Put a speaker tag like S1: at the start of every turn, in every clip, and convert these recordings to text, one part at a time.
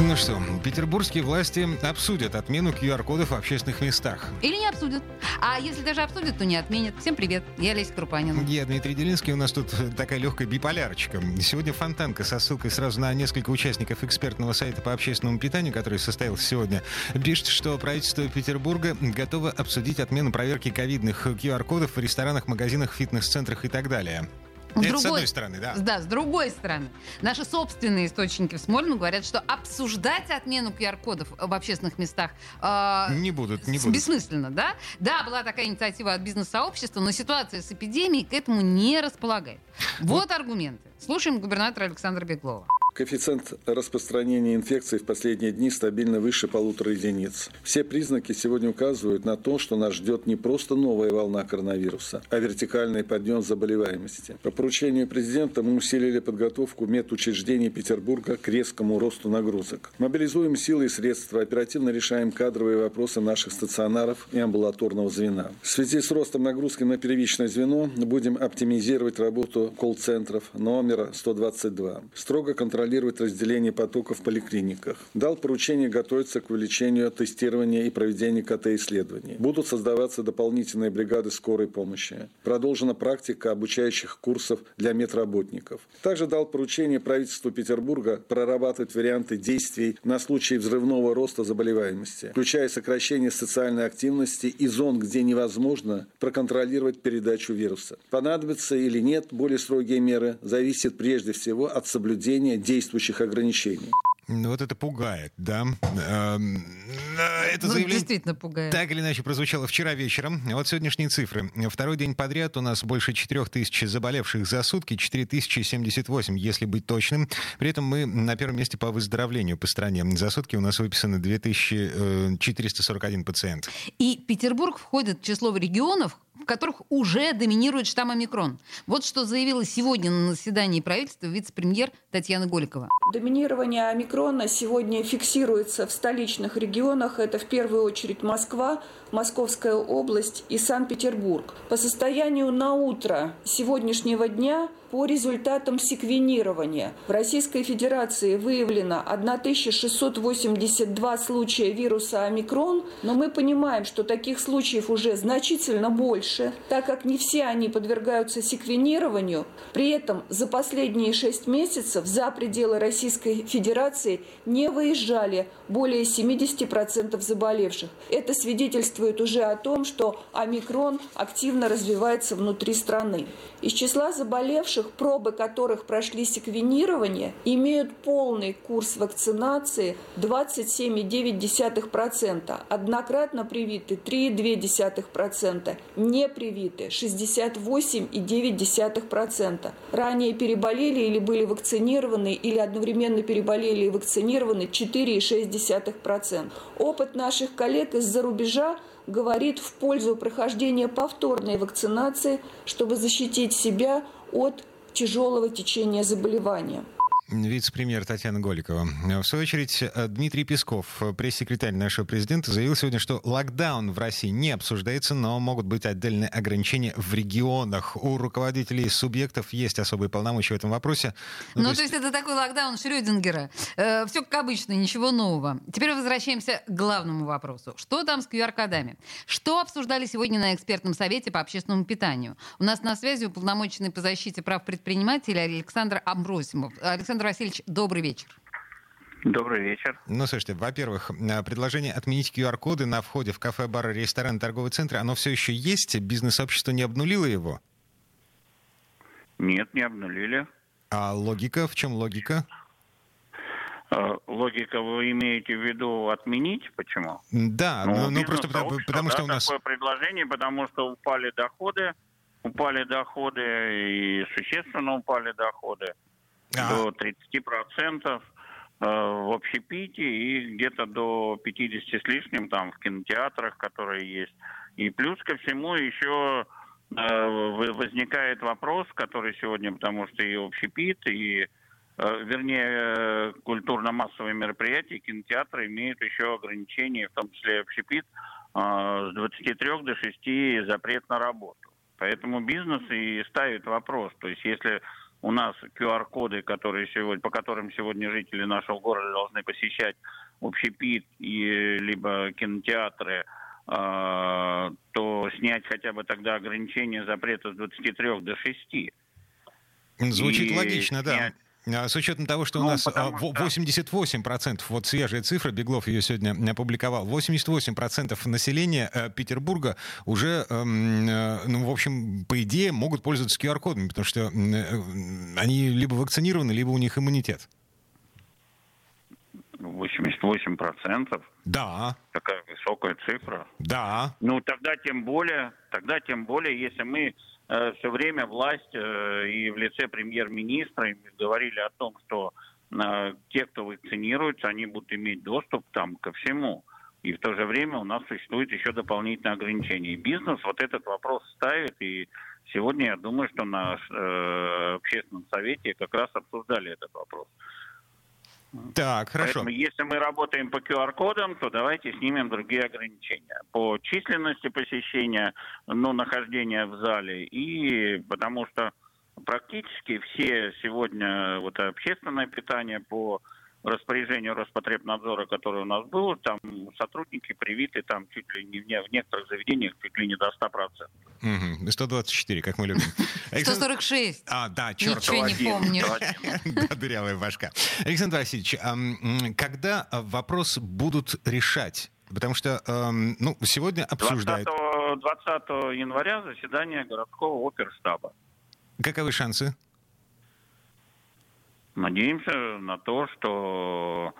S1: Ну что, петербургские власти обсудят отмену QR-кодов в общественных местах.
S2: Или не обсудят. А если даже обсудят, то не отменят. Всем привет, я Леся Крупанина.
S1: Я Дмитрий Делинский, у нас тут такая легкая биполярочка. Сегодня фонтанка со ссылкой сразу на несколько участников экспертного сайта по общественному питанию, который состоялся сегодня, пишет, что правительство Петербурга готово обсудить отмену проверки ковидных QR-кодов в ресторанах, магазинах, фитнес-центрах и так далее.
S2: С
S1: Это
S2: другой,
S1: с одной стороны, да.
S2: Да, с другой стороны. Наши собственные источники в Смольном говорят, что обсуждать отмену QR-кодов в общественных местах э,
S1: Не будут, не будут.
S2: бессмысленно, да? Да, была такая инициатива от бизнес-сообщества, но ситуация с эпидемией к этому не располагает. Вот аргументы. Слушаем губернатора Александра Беглова.
S3: Коэффициент распространения инфекции в последние дни стабильно выше полутора единиц. Все признаки сегодня указывают на то, что нас ждет не просто новая волна коронавируса, а вертикальный подъем заболеваемости. По поручению президента мы усилили подготовку медучреждений Петербурга к резкому росту нагрузок. Мобилизуем силы и средства, оперативно решаем кадровые вопросы наших стационаров и амбулаторного звена. В связи с ростом нагрузки на первичное звено будем оптимизировать работу колл-центров номера 122. Строго контролировать разделение потоков в поликлиниках. Дал поручение готовиться к увеличению тестирования и проведению КТ-исследований. Будут создаваться дополнительные бригады скорой помощи. Продолжена практика обучающих курсов для медработников. Также дал поручение правительству Петербурга прорабатывать варианты действий на случай взрывного роста заболеваемости, включая сокращение социальной активности и зон, где невозможно проконтролировать передачу вируса. Понадобятся или нет более строгие меры, зависит прежде всего от соблюдения действующих ограничений.
S1: Ну, Вот это пугает, да. Эм, э, Это
S2: Ну,
S1: заявление
S2: действительно пугает.
S1: так или иначе прозвучало вчера вечером. Вот сегодняшние цифры. Второй день подряд у нас больше 4 тысяч заболевших за сутки, 4078, если быть точным. При этом мы на первом месте по выздоровлению по стране. За сутки у нас выписано 2441 пациент.
S2: И Петербург входит в число регионов, в которых уже доминирует штамм омикрон. Вот что заявила сегодня на заседании правительства вице-премьер Татьяна Голикова.
S4: Доминирование омикрона сегодня фиксируется в столичных регионах. Это в первую очередь Москва, Московская область и Санкт-Петербург. По состоянию на утро сегодняшнего дня по результатам секвенирования в Российской Федерации выявлено 1682 случая вируса омикрон, но мы понимаем, что таких случаев уже значительно больше, так как не все они подвергаются секвенированию. При этом за последние 6 месяцев за пределы Российской Федерации не выезжали более 70% заболевших. Это свидетельствует уже о том, что омикрон активно развивается внутри страны. Из числа заболевших, пробы которых прошли секвенирование, имеют полный курс вакцинации 27,9%, однократно привиты 3,2%, не привиты 68,9%. Ранее переболели или были вакцинированы, или одновременно переболели и вакцинированы 4,6%. Опыт наших коллег из-за рубежа говорит в пользу прохождения повторной вакцинации, чтобы защитить себя от тяжелого течения заболевания.
S1: Вице-премьер Татьяна Голикова. В свою очередь, э, Дмитрий Песков, э, пресс-секретарь нашего президента, заявил сегодня, что локдаун в России не обсуждается, но могут быть отдельные ограничения в регионах. У руководителей субъектов есть особые полномочия в этом вопросе.
S2: Ну, то есть... это такой локдаун Шрёдингера. все как обычно, ничего нового. Теперь возвращаемся к главному вопросу. Что там с QR-кодами? Что обсуждали сегодня на экспертном совете по общественному питанию? У нас на связи уполномоченный по защите прав предпринимателей Александр Амбросимов. Александр Васильевич, добрый вечер.
S5: Добрый вечер.
S1: Ну, слушайте, во-первых, э, предложение отменить QR-коды на входе в кафе, бары, рестораны, торговые центры, оно все еще есть? Бизнес-сообщество не обнулило его?
S5: Нет, не обнулили.
S1: А логика? В чем логика?
S5: Э, Логика вы имеете в виду отменить? Почему?
S1: Да, ну, ну, просто потому, потому что
S5: да,
S1: у нас...
S5: такое предложение, потому что упали доходы, упали доходы и существенно упали доходы До 30% э, в общепите и где-то до 50 с лишним там в кинотеатрах, которые есть. И плюс ко всему еще э, возникает вопрос, который сегодня, потому что и общепит, и э, вернее, культурно-массовые мероприятия, кинотеатры имеют еще ограничения, в том числе общепит, с 23 до 6 запрет на работу. Поэтому бизнес и ставит вопрос. То есть если у нас QR-коды, которые сегодня, по которым сегодня жители нашего города должны посещать общепит и либо кинотеатры, э, то снять хотя бы тогда ограничение запрета с 23 до 6.
S1: Звучит и логично, снять... да. А, с учетом того, что ну, у нас 88%, вот свежая цифра, Беглов ее сегодня опубликовал, 88% населения э, Петербурга уже, эм, э, ну, в общем, по идее, могут пользоваться QR-кодами, потому что э, они либо вакцинированы, либо у них иммунитет.
S5: 88%?
S1: Да.
S5: Такая высокая цифра?
S1: Да.
S5: Ну, тогда тем более, тогда тем более, если мы все время власть э, и в лице премьер-министра говорили о том, что э, те, кто вакцинируется, они будут иметь доступ там ко всему. И в то же время у нас существует еще дополнительное ограничение. И бизнес вот этот вопрос ставит, и сегодня я думаю, что на э, общественном совете как раз обсуждали этот вопрос.
S1: Так, хорошо.
S5: Поэтому если мы работаем по QR-кодам, то давайте снимем другие ограничения. По численности посещения, ну, нахождения в зале, и потому что практически все сегодня вот общественное питание по распоряжению Роспотребнадзора, которое у нас было, там сотрудники привиты там чуть ли не в некоторых заведениях чуть ли не до 100%.
S1: Угу. 124, как мы любим.
S2: 146.
S1: А, да, черт.
S2: Ничего не помню.
S1: Да, дырявая башка. Александр Васильевич, когда вопрос будут решать? Потому что, ну, сегодня обсуждают...
S5: 20, 20 января заседание городского оперштаба.
S1: Каковы шансы?
S5: Надеемся на то, что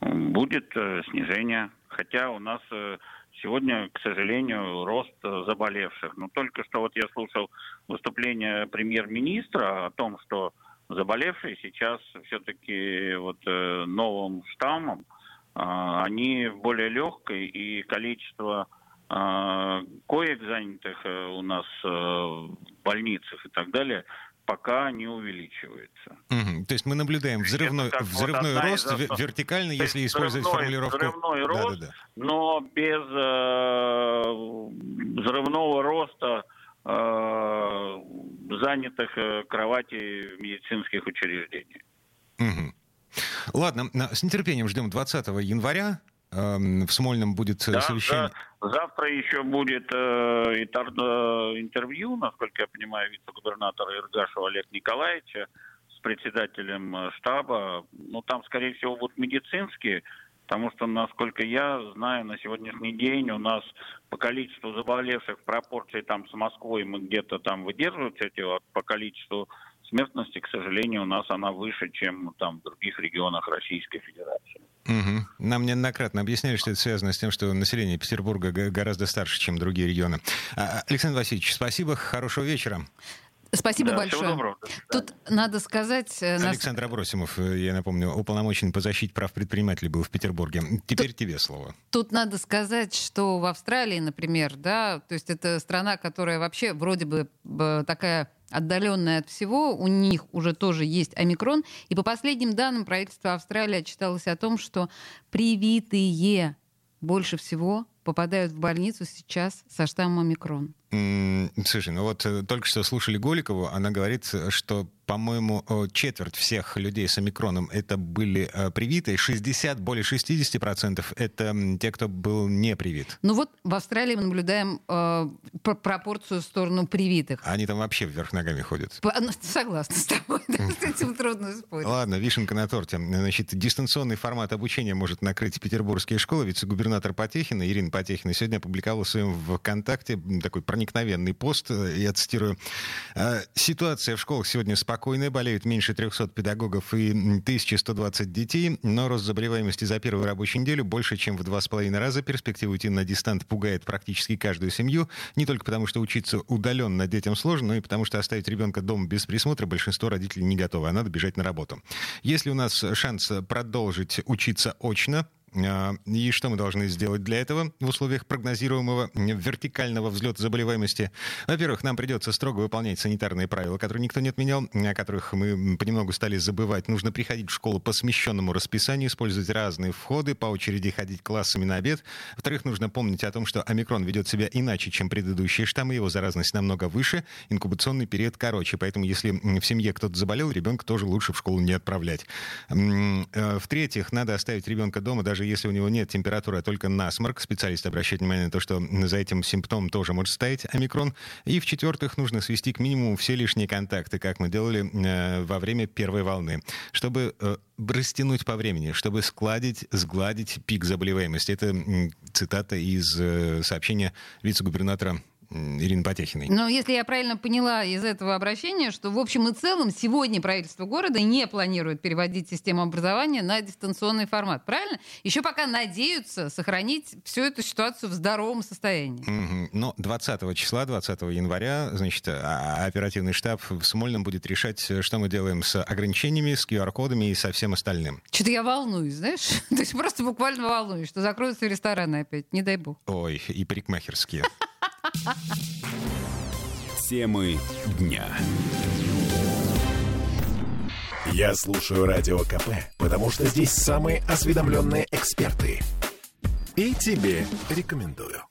S5: будет э, снижение. Хотя у нас э, сегодня, к сожалению, рост заболевших. Но только что вот я слушал выступление премьер-министра о том, что заболевшие сейчас все-таки вот э, новым штаммом, они более легкие и количество коек занятых у нас в больницах и так далее пока не увеличивается.
S1: Угу. То есть мы наблюдаем взрывной, взрывной вот рост из... вертикально, если использовать формулировку.
S5: Взрывной рост, да, да, да. но без э, взрывного роста э, занятых э, кроватей в медицинских учреждениях.
S1: Угу. Ладно, с нетерпением ждем 20 января. Эм, в Смольном будет
S5: да,
S1: совещание.
S5: Да. Завтра еще будет э, интервью, насколько я понимаю, вице-губернатора Иргашева Олег Николаевича с председателем э, штаба. Ну, там, скорее всего, будут медицинские, потому что, насколько я знаю, на сегодняшний день у нас по количеству заболевших в пропорции там с Москвой мы где-то там выдерживаем эти вот, по количеству смертности, к сожалению, у нас она выше, чем там в других регионах Российской Федерации.
S1: Угу. Нам неоднократно объясняли, что это связано с тем, что население Петербурга гораздо старше, чем другие регионы. А, Александр Васильевич, спасибо, хорошего вечера.
S2: Спасибо да, большое. Тут надо сказать...
S1: Э, Александр Абросимов, э, я напомню, уполномоченный по защите прав предпринимателей был в Петербурге. Теперь тут, тебе слово.
S2: Тут надо сказать, что в Австралии, например, да, то есть это страна, которая вообще вроде бы такая отдаленная от всего, у них уже тоже есть омикрон. И по последним данным правительства Австралии отчиталось о том, что привитые больше всего попадают в больницу сейчас со штаммом омикрон.
S1: Слушай, ну вот э, только что слушали Голикову, она говорит, что по-моему, четверть всех людей с омикроном это были э, привитые, 60, более 60% это те, кто был не привит.
S2: Ну вот в Австралии мы наблюдаем э, пропорцию в сторону привитых.
S1: Они там вообще вверх ногами ходят.
S2: По, ну, согласна с тобой, с этим трудно спорить.
S1: Ладно, вишенка на торте. Значит, дистанционный формат обучения может накрыть петербургские школы. Вице-губернатор Потехина, Ирина Потехина, сегодня опубликовала в своем ВКонтакте такой проникновенный пост. Я цитирую. «Э, Ситуация в школах сегодня спокойная болеют меньше 300 педагогов и 1120 детей, но рост заболеваемости за первую рабочую неделю больше, чем в два с половиной раза. Перспектива уйти на дистант пугает практически каждую семью, не только потому, что учиться удаленно детям сложно, но и потому, что оставить ребенка дома без присмотра большинство родителей не готовы, а надо бежать на работу. Если у нас шанс продолжить учиться очно, и что мы должны сделать для этого в условиях прогнозируемого вертикального взлета заболеваемости? Во-первых, нам придется строго выполнять санитарные правила, которые никто не отменял, о которых мы понемногу стали забывать. Нужно приходить в школу по смещенному расписанию, использовать разные входы, по очереди ходить классами на обед. Во-вторых, нужно помнить о том, что омикрон ведет себя иначе, чем предыдущие штаммы, его заразность намного выше, инкубационный период короче. Поэтому, если в семье кто-то заболел, ребенка тоже лучше в школу не отправлять. Э, в-третьих, надо оставить ребенка дома, даже если у него нет температуры, а только насморк. Специалист обращает внимание на то, что за этим симптомом тоже может стоять омикрон. И в-четвертых, нужно свести к минимуму все лишние контакты, как мы делали э, во время первой волны, чтобы э, растянуть по времени, чтобы складить, сгладить пик заболеваемости. Это цитата из э, сообщения вице-губернатора Ирины Потехиной.
S2: Но если я правильно поняла из этого обращения, что в общем и целом сегодня правительство города не планирует переводить систему образования на дистанционный формат, правильно? Еще пока надеются сохранить всю эту ситуацию в здоровом состоянии.
S1: Mm-hmm. Но 20 числа, 20 января, значит, а, а, оперативный штаб в Смольном будет решать, что мы делаем с ограничениями, с QR-кодами и со всем остальным.
S2: Что-то я волнуюсь, знаешь? То есть просто буквально волнуюсь, что закроются рестораны опять, не дай бог.
S1: Ой, и парикмахерские.
S6: Темы дня. Я слушаю Радио КП, потому что здесь самые осведомленные эксперты. И тебе рекомендую.